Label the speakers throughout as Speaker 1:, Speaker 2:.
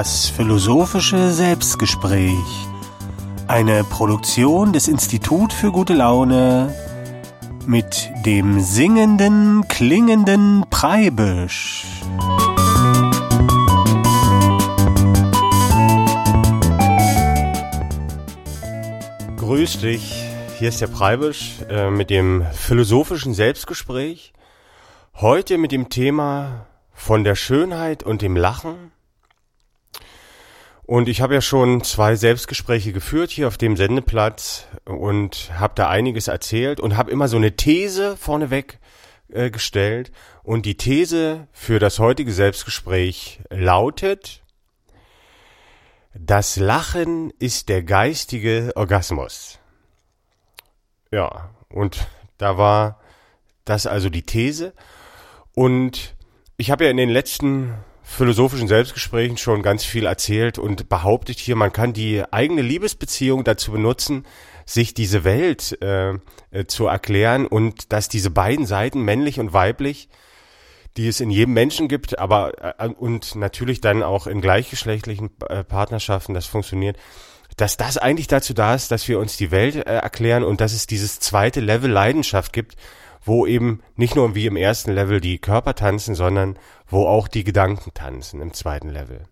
Speaker 1: Das philosophische Selbstgespräch. Eine Produktion des Institut für gute Laune mit dem singenden, klingenden Preibisch.
Speaker 2: Grüß dich, hier ist der Preibisch äh, mit dem philosophischen Selbstgespräch. Heute mit dem Thema von der Schönheit und dem Lachen und ich habe ja schon zwei Selbstgespräche geführt hier auf dem Sendeplatz und habe da einiges erzählt und habe immer so eine These vorneweg äh, gestellt. Und die These für das heutige Selbstgespräch lautet, das Lachen ist der geistige Orgasmus. Ja, und da war das also die These. Und ich habe ja in den letzten philosophischen Selbstgesprächen schon ganz viel erzählt und behauptet hier, man kann die eigene Liebesbeziehung dazu benutzen, sich diese Welt äh, äh, zu erklären und dass diese beiden Seiten, männlich und weiblich, die es in jedem Menschen gibt, aber äh, und natürlich dann auch in gleichgeschlechtlichen äh, Partnerschaften, das funktioniert, dass das eigentlich dazu da ist, dass wir uns die Welt äh, erklären und dass es dieses zweite Level Leidenschaft gibt, wo eben nicht nur wie im ersten Level die Körper tanzen, sondern wo auch die Gedanken tanzen im zweiten Level.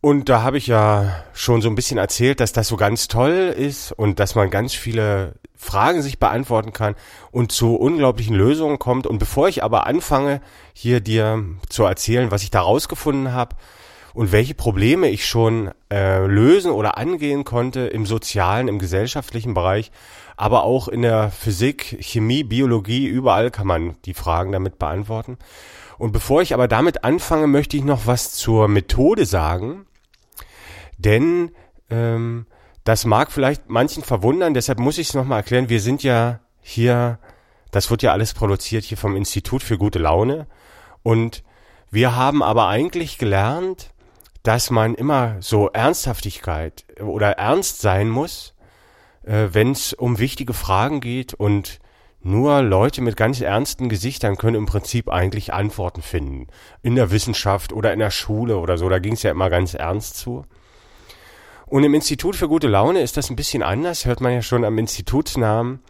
Speaker 2: Und da habe ich ja schon so ein bisschen erzählt, dass das so ganz toll ist und dass man ganz viele Fragen sich beantworten kann und zu unglaublichen Lösungen kommt. Und bevor ich aber anfange, hier dir zu erzählen, was ich da rausgefunden habe und welche Probleme ich schon äh, lösen oder angehen konnte im sozialen, im gesellschaftlichen Bereich, aber auch in der Physik, Chemie, Biologie, überall kann man die Fragen damit beantworten. Und bevor ich aber damit anfange, möchte ich noch was zur Methode sagen, denn ähm, das mag vielleicht manchen verwundern, deshalb muss ich es nochmal erklären. Wir sind ja hier, das wird ja alles produziert hier vom Institut für gute Laune und wir haben aber eigentlich gelernt, dass man immer so Ernsthaftigkeit oder ernst sein muss äh, wenn es um wichtige Fragen geht und nur Leute mit ganz ernsten Gesichtern können im Prinzip eigentlich Antworten finden. In der Wissenschaft oder in der Schule oder so, da ging es ja immer ganz ernst zu. Und im Institut für gute Laune ist das ein bisschen anders, hört man ja schon am Institutsnamen.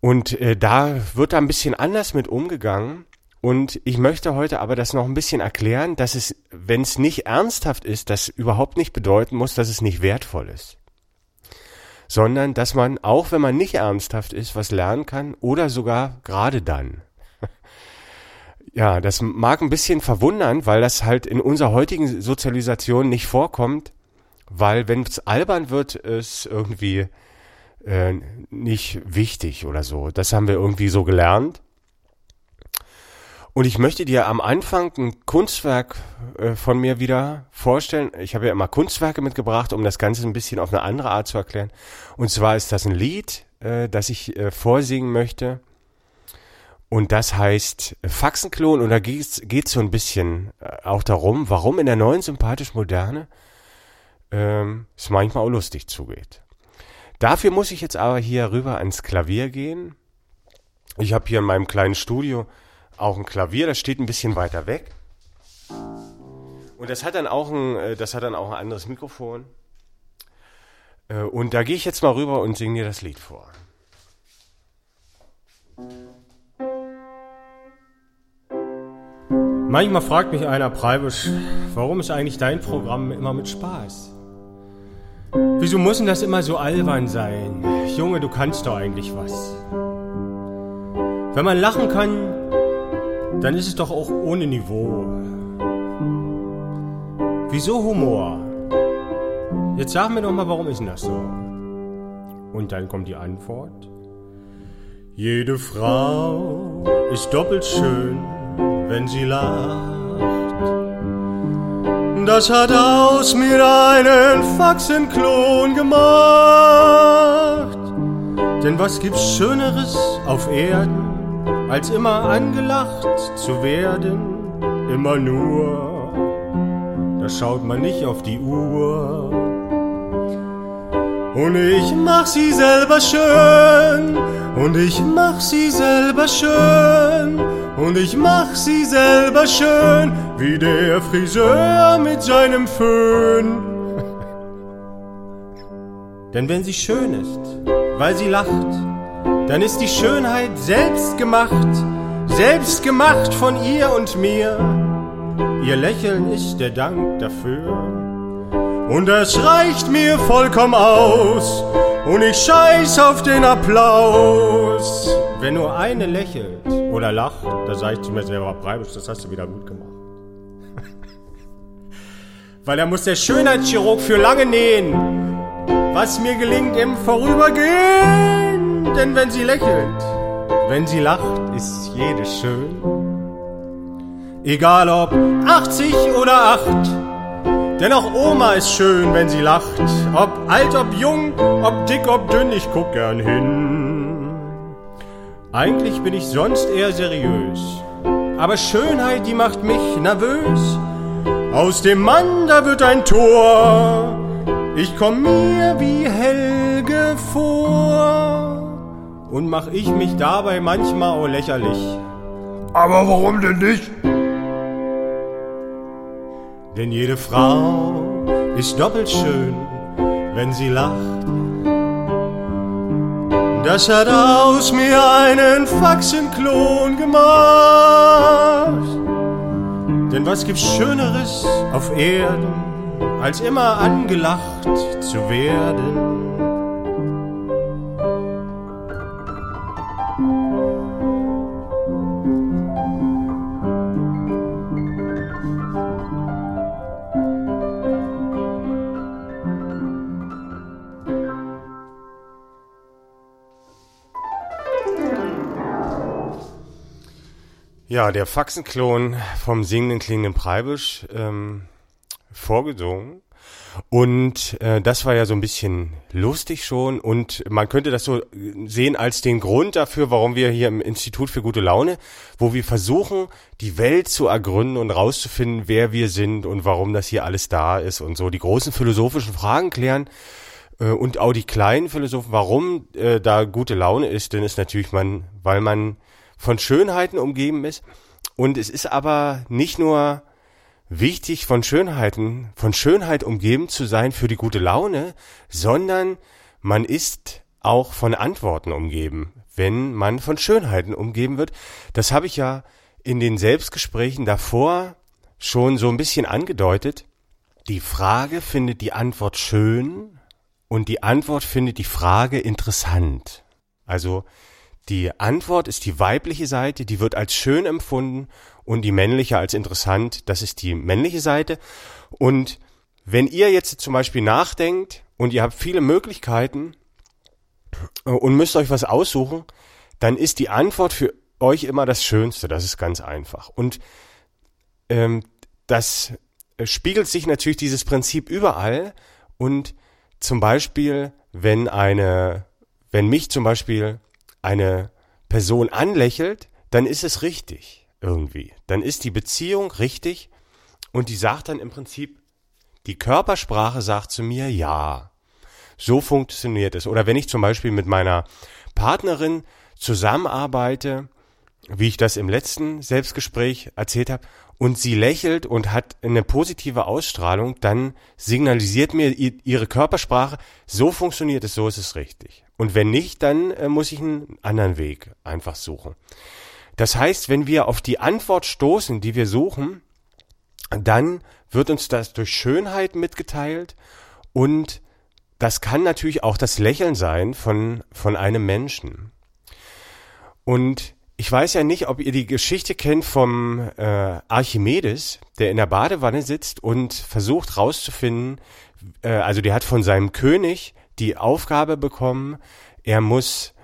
Speaker 2: Und äh, da wird da ein bisschen anders mit umgegangen. Und ich möchte heute aber das noch ein bisschen erklären, dass es, wenn es nicht ernsthaft ist, das überhaupt nicht bedeuten muss, dass es nicht wertvoll ist sondern dass man, auch wenn man nicht ernsthaft ist, was lernen kann oder sogar gerade dann. ja, das mag ein bisschen verwundern, weil das halt in unserer heutigen Sozialisation nicht vorkommt, weil wenn es albern wird, ist irgendwie äh, nicht wichtig oder so. Das haben wir irgendwie so gelernt. Und ich möchte dir am Anfang ein Kunstwerk äh, von mir wieder vorstellen. Ich habe ja immer Kunstwerke mitgebracht, um das Ganze ein bisschen auf eine andere Art zu erklären. Und zwar ist das ein Lied, äh, das ich äh, vorsingen möchte. Und das heißt Faxenklon. Und da geht es so ein bisschen auch darum, warum in der neuen sympathisch Moderne ähm, es manchmal auch lustig zugeht. Dafür muss ich jetzt aber hier rüber ans Klavier gehen. Ich habe hier in meinem kleinen Studio auch ein Klavier, das steht ein bisschen weiter weg. Und das hat dann auch ein, äh, das hat dann auch ein anderes Mikrofon. Äh, und da gehe ich jetzt mal rüber und singe dir das Lied vor. Manchmal fragt mich einer Preibisch, warum ist eigentlich dein Programm immer mit Spaß? Wieso muss denn das immer so albern sein? Junge, du kannst doch eigentlich was. Wenn man lachen kann, dann ist es doch auch ohne Niveau. Wieso Humor? Jetzt sag mir doch mal, warum ist denn das so? Und dann kommt die Antwort. Jede Frau ist doppelt schön, wenn sie lacht. Das hat aus mir einen Faxenklon gemacht. Denn was gibt's Schöneres auf Erden? Als immer angelacht zu werden, immer nur, da schaut man nicht auf die Uhr. Und ich mach sie selber schön
Speaker 1: Und ich mach sie selber schön, und ich mach sie selber schön, wie der Friseur mit seinem Föhn. Denn wenn sie schön ist, weil sie lacht, dann ist die Schönheit selbst gemacht, selbst gemacht von ihr und mir. Ihr Lächeln ist der Dank dafür. Und das reicht mir vollkommen aus. Und ich scheiß auf den Applaus. Wenn nur eine lächelt oder lacht, da sag ich zu mir selber, Breibisch, das hast du wieder gut gemacht. Weil da muss der Schönheitschirurg für lange nähen, was mir gelingt im Vorübergehen. Denn wenn sie lächelt, wenn sie lacht, ist jede schön. Egal ob 80 oder 8, denn auch Oma ist schön, wenn sie lacht. Ob alt, ob jung, ob dick, ob dünn, ich guck gern hin. Eigentlich bin ich sonst eher seriös. Aber Schönheit, die macht mich nervös. Aus dem Mann, da wird ein Tor. Ich komm mir wie Helge vor. Und mach ich mich dabei manchmal auch lächerlich.
Speaker 3: Aber warum denn nicht?
Speaker 1: Denn jede Frau ist doppelt schön, wenn sie lacht. Das hat aus mir einen Faxenklon gemacht. Denn was gibt's Schöneres auf Erden, als immer angelacht zu werden?
Speaker 2: Ja, der Faxenklon vom singenden klingenden Preibisch ähm, vorgesungen. Und äh, das war ja so ein bisschen lustig schon und man könnte das so sehen als den Grund dafür, warum wir hier im Institut für gute Laune, wo wir versuchen, die Welt zu ergründen und rauszufinden, wer wir sind und warum das hier alles da ist und so die großen philosophischen Fragen klären äh, und auch die kleinen Philosophen, warum äh, da gute Laune ist, denn ist natürlich man, weil man von Schönheiten umgeben ist. Und es ist aber nicht nur wichtig, von Schönheiten, von Schönheit umgeben zu sein für die gute Laune, sondern man ist auch von Antworten umgeben, wenn man von Schönheiten umgeben wird. Das habe ich ja in den Selbstgesprächen davor schon so ein bisschen angedeutet. Die Frage findet die Antwort schön und die Antwort findet die Frage interessant. Also die Antwort ist die weibliche Seite, die wird als schön empfunden und die männliche als interessant, das ist die männliche Seite. Und wenn ihr jetzt zum Beispiel nachdenkt und ihr habt viele Möglichkeiten äh, und müsst euch was aussuchen, dann ist die Antwort für euch immer das Schönste, das ist ganz einfach. Und ähm, das spiegelt sich natürlich dieses Prinzip überall und zum Beispiel, wenn eine, wenn mich zum Beispiel eine Person anlächelt, dann ist es richtig irgendwie. Dann ist die Beziehung richtig und die sagt dann im Prinzip, die Körpersprache sagt zu mir ja. So funktioniert es. Oder wenn ich zum Beispiel mit meiner Partnerin zusammenarbeite, wie ich das im letzten Selbstgespräch erzählt habe, und sie lächelt und hat eine positive Ausstrahlung, dann signalisiert mir ihre Körpersprache, so funktioniert es, so ist es richtig. Und wenn nicht, dann äh, muss ich einen anderen Weg einfach suchen. Das heißt, wenn wir auf die Antwort stoßen, die wir suchen, dann wird uns das durch Schönheit mitgeteilt und das kann natürlich auch das Lächeln sein von, von einem Menschen. Und ich weiß ja nicht, ob ihr die Geschichte kennt vom äh, Archimedes, der in der Badewanne sitzt und versucht rauszufinden, äh, also der hat von seinem König die Aufgabe bekommen, er muss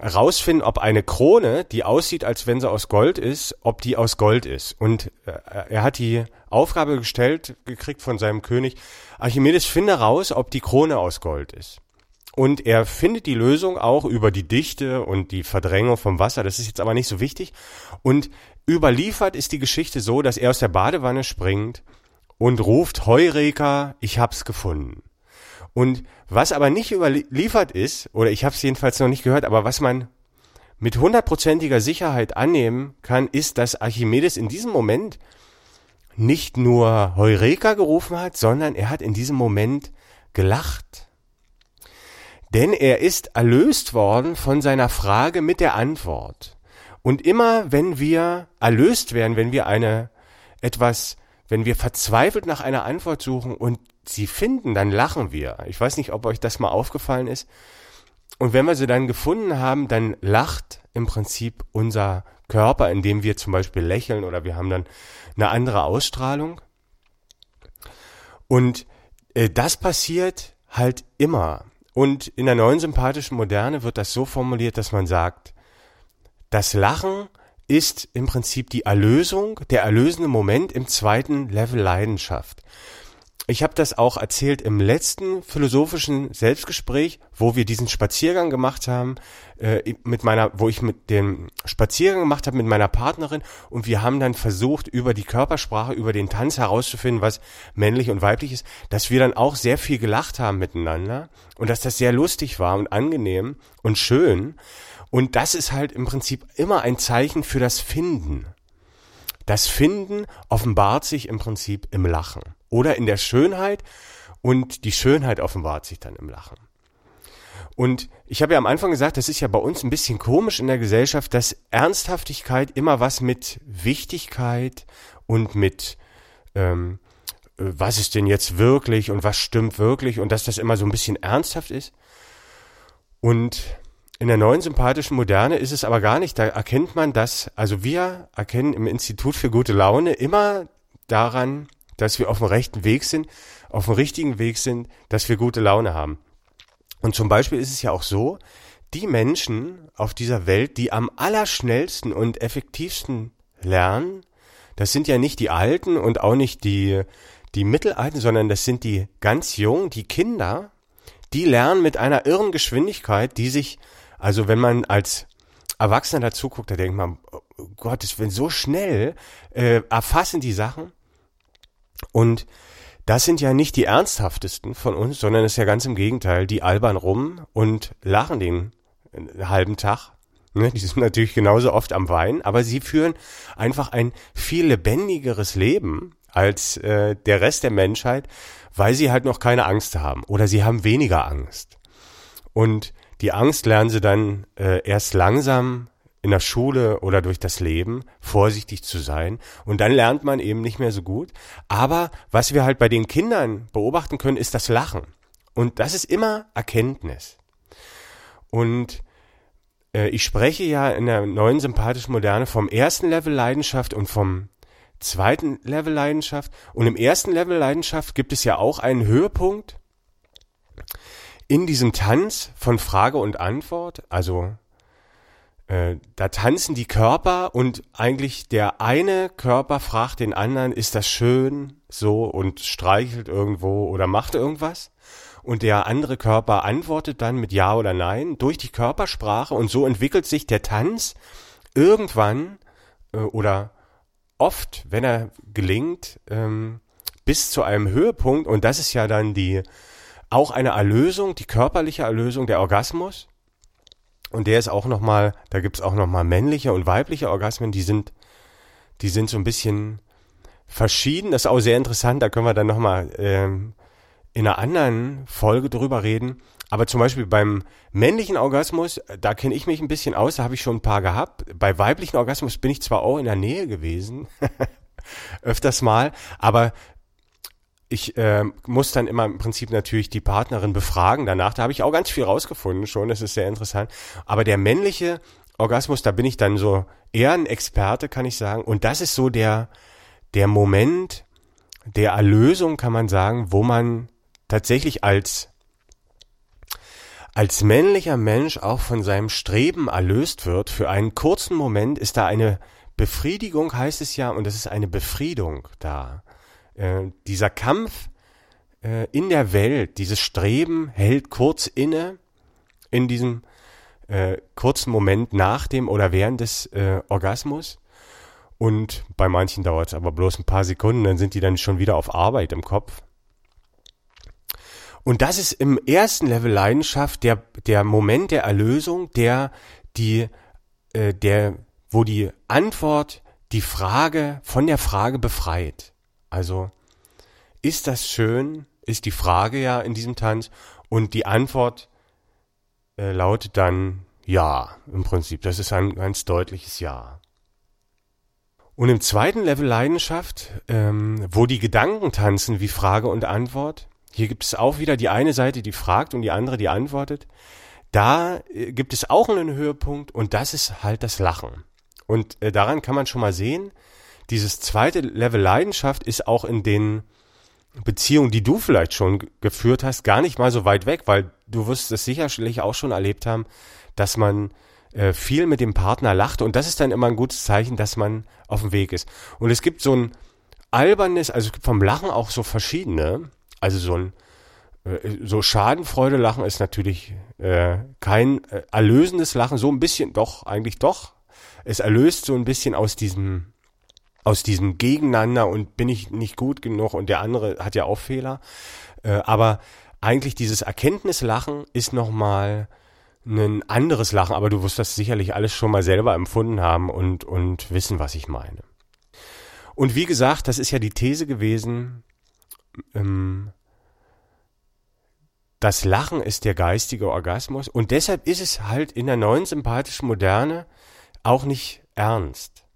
Speaker 2: rausfinden, ob eine Krone, die aussieht, als wenn sie aus Gold ist, ob die aus Gold ist. Und äh, er hat die Aufgabe gestellt, gekriegt von seinem König, Archimedes, finde raus, ob die Krone aus Gold ist. Und er findet die Lösung auch über die Dichte und die Verdrängung vom Wasser. Das ist jetzt aber nicht so wichtig. Und überliefert ist die Geschichte so, dass er aus der Badewanne springt und ruft, Heureka, ich hab's gefunden. Und was aber nicht überliefert ist, oder ich habe es jedenfalls noch nicht gehört, aber was man mit hundertprozentiger Sicherheit annehmen kann, ist, dass Archimedes in diesem Moment nicht nur Heureka gerufen hat, sondern er hat in diesem Moment gelacht. Denn er ist erlöst worden von seiner Frage mit der Antwort. Und immer wenn wir erlöst werden, wenn wir eine etwas, wenn wir verzweifelt nach einer Antwort suchen und sie finden, dann lachen wir. Ich weiß nicht, ob euch das mal aufgefallen ist. Und wenn wir sie dann gefunden haben, dann lacht im Prinzip unser Körper, indem wir zum Beispiel lächeln oder wir haben dann eine andere Ausstrahlung. Und äh, das passiert halt immer. Und in der neuen sympathischen Moderne wird das so formuliert, dass man sagt, das Lachen ist im Prinzip die Erlösung, der erlösende Moment im zweiten Level Leidenschaft ich habe das auch erzählt im letzten philosophischen Selbstgespräch, wo wir diesen Spaziergang gemacht haben, äh, mit meiner, wo ich mit dem Spaziergang gemacht habe mit meiner Partnerin und wir haben dann versucht, über die Körpersprache, über den Tanz herauszufinden, was männlich und weiblich ist, dass wir dann auch sehr viel gelacht haben miteinander und dass das sehr lustig war und angenehm und schön. Und das ist halt im Prinzip immer ein Zeichen für das Finden. Das Finden offenbart sich im Prinzip im Lachen oder in der Schönheit und die Schönheit offenbart sich dann im Lachen. Und ich habe ja am Anfang gesagt, das ist ja bei uns ein bisschen komisch in der Gesellschaft, dass Ernsthaftigkeit immer was mit Wichtigkeit und mit ähm, äh, was ist denn jetzt wirklich und was stimmt wirklich und dass das immer so ein bisschen ernsthaft ist. Und in der neuen sympathischen Moderne ist es aber gar nicht. Da erkennt man das, also wir erkennen im Institut für gute Laune immer daran, dass wir auf dem rechten Weg sind, auf dem richtigen Weg sind, dass wir gute Laune haben. Und zum Beispiel ist es ja auch so, die Menschen auf dieser Welt, die am allerschnellsten und effektivsten lernen, das sind ja nicht die Alten und auch nicht die, die Mittelalten, sondern das sind die ganz Jungen, die Kinder, die lernen mit einer irren Geschwindigkeit, die sich also wenn man als Erwachsener dazu guckt, da denkt man, oh Gott, es wird so schnell, äh, erfassen die Sachen. Und das sind ja nicht die ernsthaftesten von uns, sondern es ist ja ganz im Gegenteil. Die albern rum und lachen den äh, halben Tag. Ne, die sind natürlich genauso oft am Weinen, aber sie führen einfach ein viel lebendigeres Leben als äh, der Rest der Menschheit, weil sie halt noch keine Angst haben oder sie haben weniger Angst. Und die Angst lernen sie dann äh, erst langsam in der Schule oder durch das Leben vorsichtig zu sein und dann lernt man eben nicht mehr so gut. Aber was wir halt bei den Kindern beobachten können, ist das Lachen. Und das ist immer Erkenntnis. Und äh, ich spreche ja in der neuen sympathischen Moderne vom ersten Level Leidenschaft und vom zweiten Level Leidenschaft. Und im ersten Level Leidenschaft gibt es ja auch einen Höhepunkt, in diesem Tanz von Frage und Antwort, also äh, da tanzen die Körper und eigentlich der eine Körper fragt den anderen, ist das schön so und streichelt irgendwo oder macht irgendwas? Und der andere Körper antwortet dann mit Ja oder Nein durch die Körpersprache und so entwickelt sich der Tanz irgendwann äh, oder oft, wenn er gelingt, ähm, bis zu einem Höhepunkt und das ist ja dann die auch eine Erlösung, die körperliche Erlösung, der Orgasmus. Und der ist auch nochmal, da gibt's auch nochmal männliche und weibliche Orgasmen, die sind, die sind so ein bisschen verschieden. Das ist auch sehr interessant, da können wir dann nochmal ähm, in einer anderen Folge drüber reden. Aber zum Beispiel beim männlichen Orgasmus, da kenne ich mich ein bisschen aus, da habe ich schon ein paar gehabt. Bei weiblichen Orgasmus bin ich zwar auch in der Nähe gewesen, öfters mal, aber ich äh, muss dann immer im Prinzip natürlich die Partnerin befragen danach. Da habe ich auch ganz viel rausgefunden schon, das ist sehr interessant. Aber der männliche Orgasmus, da bin ich dann so eher ein Experte, kann ich sagen. Und das ist so der, der Moment der Erlösung, kann man sagen, wo man tatsächlich als als männlicher Mensch auch von seinem Streben erlöst wird. Für einen kurzen Moment ist da eine Befriedigung, heißt es ja, und es ist eine Befriedung da. Äh, dieser Kampf äh, in der Welt, dieses Streben hält kurz inne in diesem äh, kurzen Moment nach dem oder während des äh, Orgasmus. Und bei manchen dauert es aber bloß ein paar Sekunden, dann sind die dann schon wieder auf Arbeit im Kopf. Und das ist im ersten Level Leidenschaft der, der Moment der Erlösung, der die, äh, der, wo die Antwort die Frage von der Frage befreit. Also, ist das schön? Ist die Frage ja in diesem Tanz. Und die Antwort äh, lautet dann ja, im Prinzip. Das ist ein ganz deutliches Ja. Und im zweiten Level Leidenschaft, ähm, wo die Gedanken tanzen wie Frage und Antwort, hier gibt es auch wieder die eine Seite, die fragt und die andere, die antwortet. Da äh, gibt es auch einen Höhepunkt und das ist halt das Lachen. Und äh, daran kann man schon mal sehen, dieses zweite Level Leidenschaft ist auch in den Beziehungen, die du vielleicht schon geführt hast, gar nicht mal so weit weg, weil du wirst es sicherlich auch schon erlebt haben, dass man äh, viel mit dem Partner lacht und das ist dann immer ein gutes Zeichen, dass man auf dem Weg ist. Und es gibt so ein albernes, also es gibt vom Lachen auch so verschiedene, also so ein äh, so Schadenfreude lachen ist natürlich äh, kein äh, erlösendes Lachen, so ein bisschen doch, eigentlich doch. Es erlöst so ein bisschen aus diesem aus diesem Gegeneinander und bin ich nicht gut genug und der andere hat ja auch Fehler. Äh, aber eigentlich dieses Erkenntnislachen ist nochmal ein anderes Lachen, aber du wirst das sicherlich alles schon mal selber empfunden haben und, und wissen, was ich meine. Und wie gesagt, das ist ja die These gewesen, ähm, das Lachen ist der geistige Orgasmus und deshalb ist es halt in der neuen sympathischen Moderne auch nicht ernst.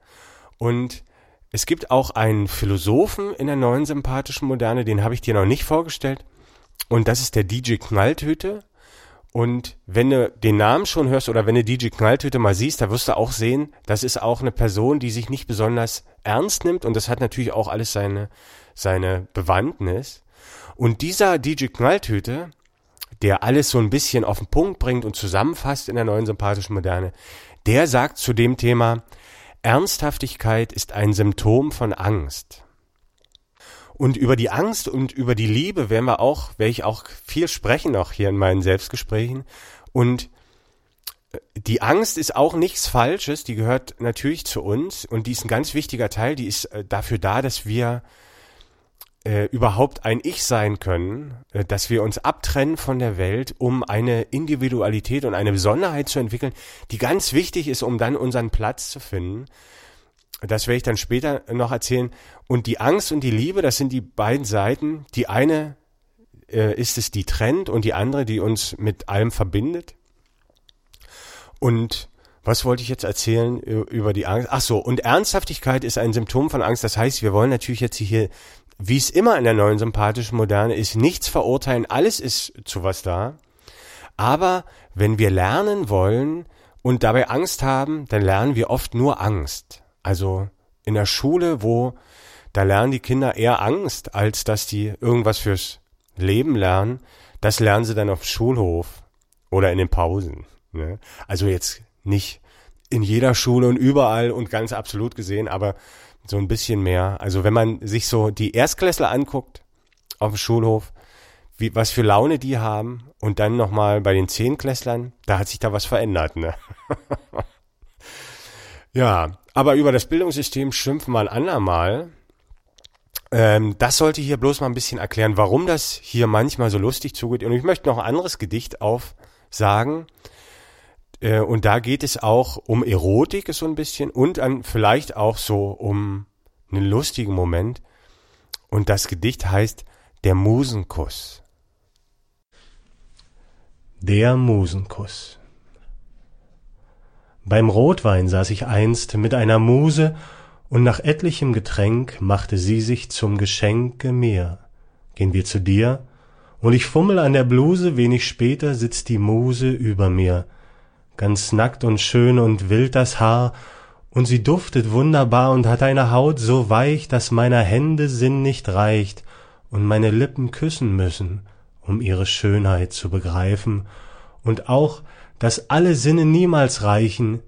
Speaker 2: Und es gibt auch einen Philosophen in der neuen sympathischen Moderne, den habe ich dir noch nicht vorgestellt. Und das ist der DJ Knalltüte. Und wenn du den Namen schon hörst oder wenn du DJ Knalltüte mal siehst, da wirst du auch sehen, das ist auch eine Person, die sich nicht besonders ernst nimmt und das hat natürlich auch alles seine, seine Bewandtnis. Und dieser DJ Knalltüte, der alles so ein bisschen auf den Punkt bringt und zusammenfasst in der neuen sympathischen Moderne, der sagt zu dem Thema, Ernsthaftigkeit ist ein Symptom von Angst. Und über die Angst und über die Liebe werden wir auch, werde ich auch viel sprechen noch hier in meinen Selbstgesprächen. Und äh, die Angst ist auch nichts Falsches, die gehört natürlich zu uns und die ist ein ganz wichtiger Teil, die ist äh, dafür da, dass wir äh, überhaupt ein Ich sein können, äh, dass wir uns abtrennen von der Welt, um eine Individualität und eine Besonderheit zu entwickeln, die ganz wichtig ist, um dann unseren Platz zu finden das werde ich dann später noch erzählen. Und die Angst und die Liebe, das sind die beiden Seiten. Die eine äh, ist es, die trennt und die andere, die uns mit allem verbindet. Und was wollte ich jetzt erzählen über die Angst? Ach so, und Ernsthaftigkeit ist ein Symptom von Angst. Das heißt, wir wollen natürlich jetzt hier, wie es immer in der neuen sympathischen Moderne ist, nichts verurteilen. Alles ist zu was da. Aber wenn wir lernen wollen und dabei Angst haben, dann lernen wir oft nur Angst. Also in der Schule, wo da lernen die Kinder eher Angst, als dass die irgendwas fürs Leben lernen. Das lernen sie dann auf dem Schulhof oder in den Pausen. Ne? Also jetzt nicht in jeder Schule und überall und ganz absolut gesehen, aber so ein bisschen mehr. Also wenn man sich so die Erstklässler anguckt auf dem Schulhof, wie, was für Laune die haben und dann nochmal bei den Zehnklässlern, da hat sich da was verändert, ne? ja, aber über das Bildungssystem schimpfen wir ein andermal. Ähm, das sollte hier bloß mal ein bisschen erklären, warum das hier manchmal so lustig zugeht. Und ich möchte noch ein anderes Gedicht aufsagen. Äh, und da geht es auch um Erotik so ein bisschen und dann vielleicht auch so um einen lustigen Moment. Und das Gedicht heißt Der Musenkuss.
Speaker 4: Der Musenkuss. Beim Rotwein saß ich einst mit einer Muse, und nach etlichem Getränk machte sie sich zum Geschenke mir. Gehn wir zu dir, und ich fummel an der Bluse, wenig später sitzt die Muse über mir, ganz nackt und schön und wild das Haar, und sie duftet wunderbar und hat eine Haut so weich, dass meiner Hände Sinn nicht reicht und meine Lippen küssen müssen, um ihre Schönheit zu begreifen, und auch dass alle Sinne niemals reichen,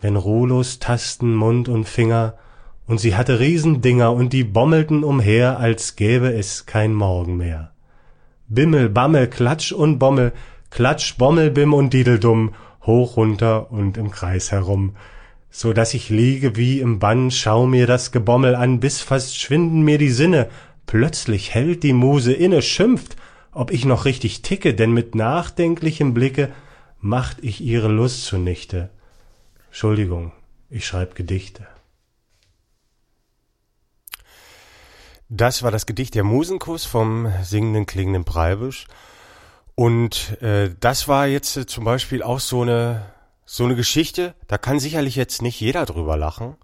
Speaker 4: wenn ruhlos tasten Mund und Finger, und sie hatte Riesendinger, und die bommelten umher, als gäbe es kein Morgen mehr. Bimmel, Bammel, Klatsch und Bommel, Klatsch, Bommel, Bim und Dideldumm, hoch runter und im Kreis herum, so dass ich liege wie im Bann, schau mir das Gebommel an, bis fast schwinden mir die Sinne, plötzlich hält die Muse inne, schimpft ob ich noch richtig ticke, denn mit nachdenklichem Blicke macht ich ihre Lust zunichte. Entschuldigung, ich schreib Gedichte.
Speaker 2: Das war das Gedicht Der Musenkuss vom singenden klingenden Preibisch. Und äh, das war jetzt äh, zum Beispiel auch so eine so eine Geschichte. Da kann sicherlich jetzt nicht jeder drüber lachen.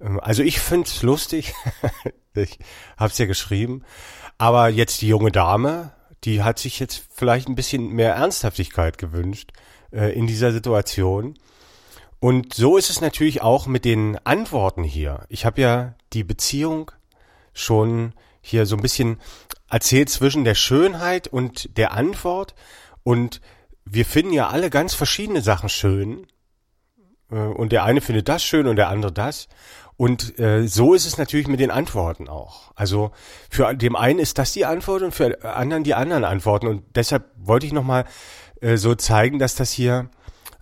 Speaker 2: Ähm, also ich find's lustig. ich hab's ja geschrieben. Aber jetzt die junge Dame, die hat sich jetzt vielleicht ein bisschen mehr Ernsthaftigkeit gewünscht äh, in dieser Situation. Und so ist es natürlich auch mit den Antworten hier. Ich habe ja die Beziehung schon hier so ein bisschen erzählt zwischen der Schönheit und der Antwort. Und wir finden ja alle ganz verschiedene Sachen schön. Äh, und der eine findet das schön und der andere das. Und äh, so ist es natürlich mit den Antworten auch. Also für dem einen ist das die Antwort und für anderen die anderen Antworten. Und deshalb wollte ich nochmal äh, so zeigen, dass das hier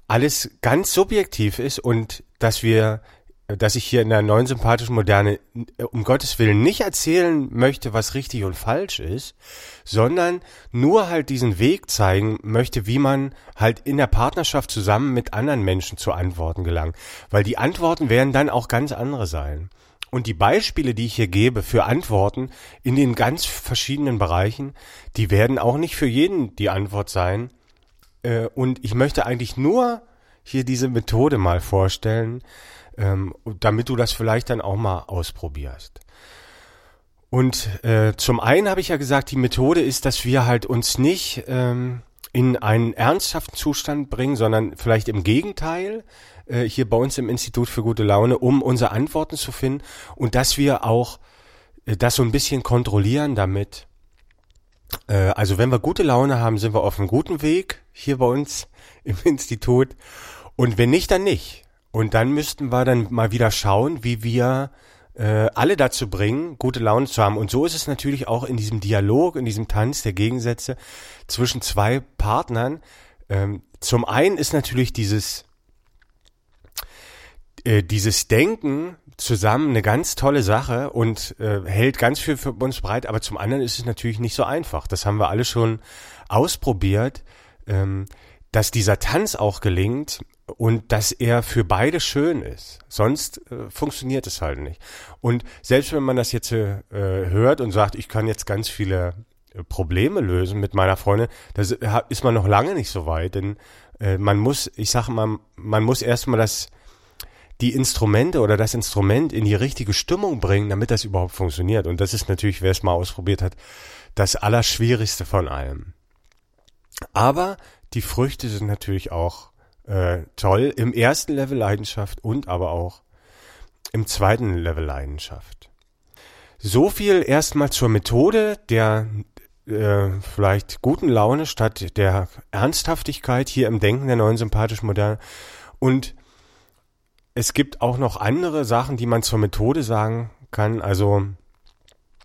Speaker 2: alles ganz subjektiv ist und dass wir dass ich hier in der neuen sympathischen Moderne äh, um Gottes Willen nicht erzählen möchte, was richtig und falsch ist, sondern nur halt diesen Weg zeigen möchte, wie man halt in der Partnerschaft zusammen mit anderen Menschen zu Antworten gelangt. Weil die Antworten werden dann auch ganz andere sein. Und die Beispiele, die ich hier gebe für Antworten in den ganz verschiedenen Bereichen, die werden auch nicht für jeden die Antwort sein. Äh, und ich möchte eigentlich nur hier diese Methode mal vorstellen, ähm, damit du das vielleicht dann auch mal ausprobierst. Und äh, zum einen habe ich ja gesagt, die Methode ist, dass wir halt uns nicht ähm, in einen ernsthaften Zustand bringen, sondern vielleicht im Gegenteil, äh, hier bei uns im Institut für gute Laune, um unsere Antworten zu finden und dass wir auch äh, das so ein bisschen kontrollieren damit. Äh, also wenn wir gute Laune haben, sind wir auf einem guten Weg hier bei uns im Institut und wenn nicht, dann nicht. Und dann müssten wir dann mal wieder schauen, wie wir äh, alle dazu bringen, gute Laune zu haben. Und so ist es natürlich auch in diesem Dialog, in diesem Tanz der Gegensätze zwischen zwei Partnern. Ähm, zum einen ist natürlich dieses äh, dieses Denken zusammen eine ganz tolle Sache und äh, hält ganz viel für uns bereit, aber zum anderen ist es natürlich nicht so einfach. Das haben wir alle schon ausprobiert, ähm, dass dieser Tanz auch gelingt, und dass er für beide schön ist. Sonst äh, funktioniert es halt nicht. Und selbst wenn man das jetzt äh, hört und sagt, ich kann jetzt ganz viele äh, Probleme lösen mit meiner Freundin, das äh, ist man noch lange nicht so weit, denn äh, man muss, ich sage mal, man muss erstmal das die Instrumente oder das Instrument in die richtige Stimmung bringen, damit das überhaupt funktioniert. Und das ist natürlich, wer es mal ausprobiert hat, das Allerschwierigste von allem. Aber die Früchte sind natürlich auch äh, toll im ersten Level Leidenschaft und aber auch im zweiten Level Leidenschaft. So viel erstmal zur Methode der äh, vielleicht guten Laune statt der Ernsthaftigkeit hier im Denken der neuen sympathischen Moderne. Und es gibt auch noch andere Sachen, die man zur Methode sagen kann. Also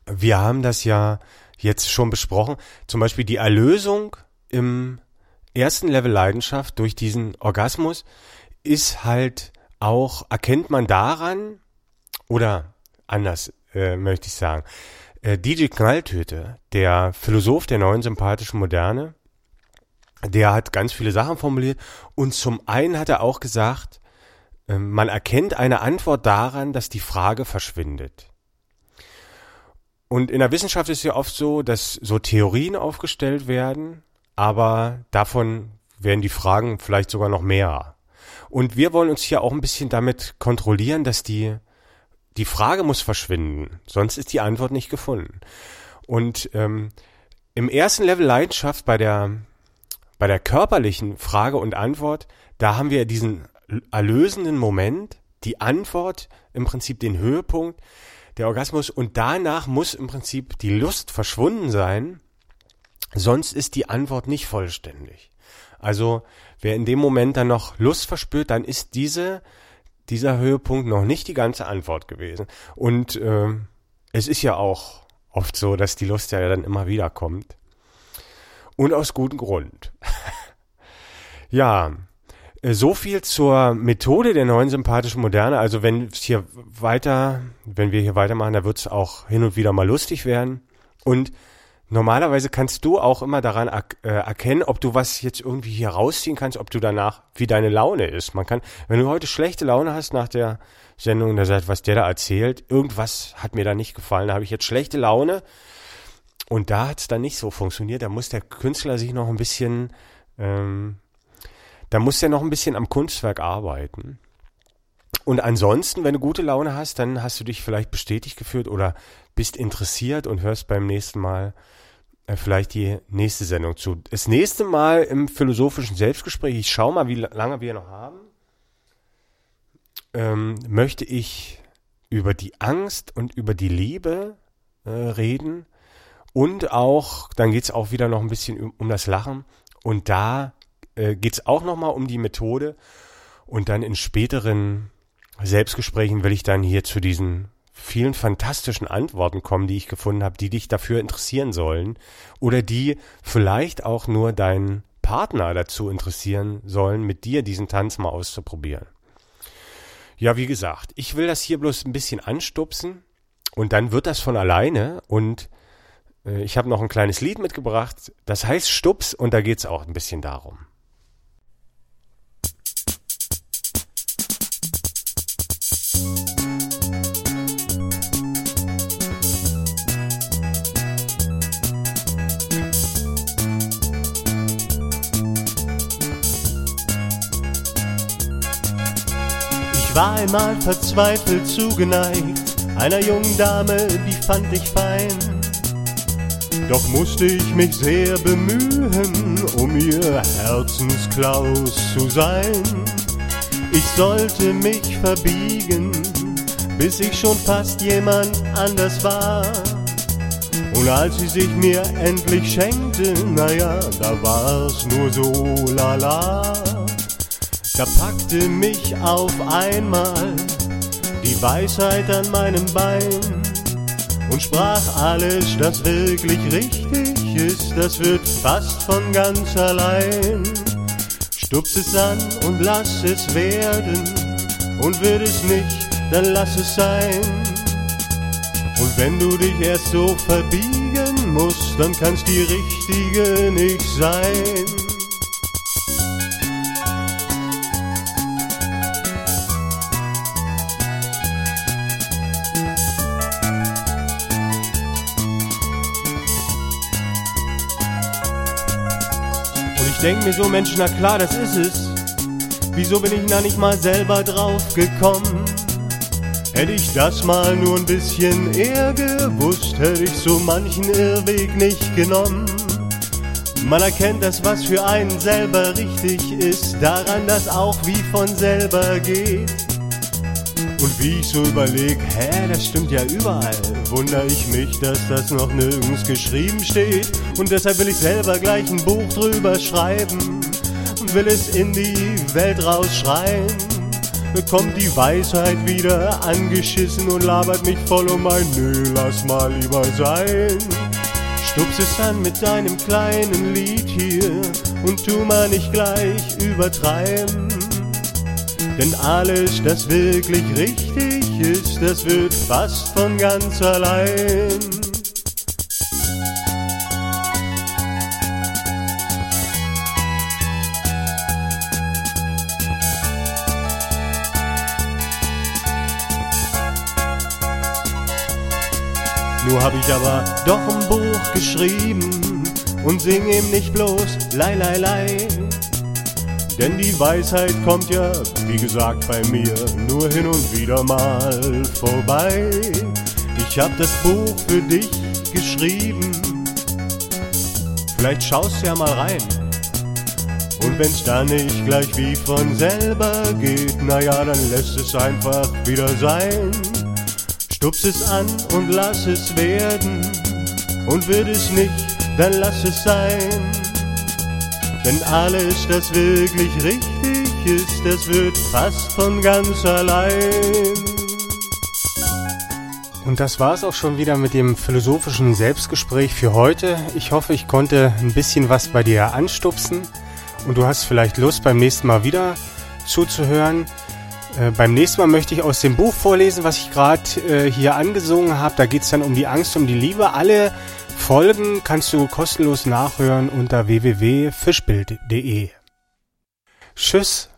Speaker 2: wir haben das ja jetzt schon besprochen. Zum Beispiel die Erlösung im ersten Level Leidenschaft durch diesen Orgasmus ist halt auch, erkennt man daran, oder anders äh, möchte ich sagen, äh, DJ Knalltöte, der Philosoph der neuen sympathischen Moderne, der hat ganz viele Sachen formuliert und zum einen hat er auch gesagt, äh, man erkennt eine Antwort daran, dass die Frage verschwindet. Und in der Wissenschaft ist ja oft so, dass so Theorien aufgestellt werden aber davon werden die Fragen vielleicht sogar noch mehr. Und wir wollen uns hier auch ein bisschen damit kontrollieren, dass die, die Frage muss verschwinden, sonst ist die Antwort nicht gefunden. Und ähm, im ersten Level Leidenschaft bei der, bei der körperlichen Frage und Antwort, da haben wir diesen erlösenden Moment, die Antwort im Prinzip den Höhepunkt, der Orgasmus und danach muss im Prinzip die Lust verschwunden sein Sonst ist die Antwort nicht vollständig. Also wer in dem Moment dann noch Lust verspürt, dann ist diese, dieser Höhepunkt noch nicht die ganze Antwort gewesen. Und äh, es ist ja auch oft so, dass die Lust ja dann immer wieder kommt. Und aus gutem Grund. ja, äh, so viel zur Methode der neuen sympathischen Moderne. Also wenn es hier weiter, wenn wir hier weitermachen, da wird es auch hin und wieder mal lustig werden. Und normalerweise kannst du auch immer daran er äh, erkennen, ob du was jetzt irgendwie hier rausziehen kannst, ob du danach, wie deine Laune ist. Man kann, wenn du heute schlechte Laune hast nach der Sendung, da sagt, was der da erzählt, irgendwas hat mir da nicht gefallen, da habe ich jetzt schlechte Laune. Und da hat es dann nicht so funktioniert. Da muss der Künstler sich noch ein bisschen, ähm, da muss er noch ein bisschen am Kunstwerk arbeiten. Und ansonsten, wenn du gute Laune hast, dann hast du dich vielleicht bestätigt gefühlt oder bist interessiert und hörst beim nächsten Mal äh, vielleicht die nächste Sendung zu. Das nächste Mal im philosophischen Selbstgespräch, ich schau mal, wie lange wir noch haben, ähm, möchte ich über die Angst und über die Liebe äh, reden. Und auch, dann geht's auch wieder noch ein bisschen um, um das Lachen. Und da äh, geht's auch nochmal um die Methode. Und dann in späteren Selbstgesprächen will ich dann hier zu diesen vielen fantastischen Antworten kommen, die ich gefunden habe, die dich dafür interessieren sollen oder die vielleicht auch nur deinen Partner dazu interessieren sollen, mit dir diesen Tanz mal auszuprobieren. Ja, wie gesagt, ich will das hier bloß ein bisschen anstupsen und dann wird das von alleine und äh, ich habe noch ein kleines Lied mitgebracht, das heißt Stups und da geht's auch ein bisschen darum.
Speaker 4: War einmal verzweifelt zugeneigt einer jungen Dame, die fand ich fein. Doch musste ich mich sehr bemühen, um ihr Herzensklaus zu sein. Ich sollte mich verbiegen, bis ich schon fast jemand anders war. Und als sie sich mir endlich schenkte, naja, da war's nur so lala. Packte mich auf einmal die Weisheit an meinem Bein und sprach alles, das wirklich richtig ist, das wird fast von ganz allein. Stups es an und lass es werden und wird es nicht, dann lass es sein. Und wenn du dich erst so verbiegen musst, dann kann's die richtige nicht sein. Denk mir so, Mensch, na klar, das ist es. Wieso bin ich da nicht mal selber drauf gekommen? Hätte ich das mal nur ein bisschen eher gewusst, hätte ich so manchen Irrweg nicht genommen. Man erkennt das, was für einen selber richtig ist, daran, dass auch wie von selber geht. Und wie ich so überleg, hä, das stimmt ja überall, wundere ich mich, dass das noch nirgends geschrieben steht. Und deshalb will ich selber gleich ein Buch drüber schreiben und will es in die Welt rausschreien. Kommt die Weisheit wieder angeschissen und labert mich voll um ein Nö, lass mal lieber sein. Stups es an mit deinem kleinen Lied hier und tu mal nicht gleich übertreiben. Denn alles, das wirklich richtig ist, das wird fast von ganz allein. Nur hab ich aber doch ein Buch geschrieben und sing ihm nicht bloß Lei, Lei, Lei. Denn die Weisheit kommt ja, wie gesagt, bei mir nur hin und wieder mal vorbei. Ich hab das Buch für dich geschrieben. Vielleicht schaust ja mal rein. Und wenn's dann nicht gleich wie von selber geht, naja, dann lässt es einfach wieder sein. Stups es an und lass es werden. Und wird es nicht, dann lass es sein. Denn alles, das wirklich richtig ist, das wird fast von ganz allein.
Speaker 2: Und das war's auch schon wieder mit dem philosophischen Selbstgespräch für heute. Ich hoffe, ich konnte ein bisschen was bei dir anstupsen und du hast vielleicht Lust, beim nächsten Mal wieder zuzuhören. Äh, beim nächsten Mal möchte ich aus dem Buch vorlesen, was ich gerade äh, hier angesungen habe. Da geht's dann um die Angst, um die Liebe. Alle
Speaker 1: Folgen kannst du kostenlos nachhören unter www.fischbild.de. Tschüss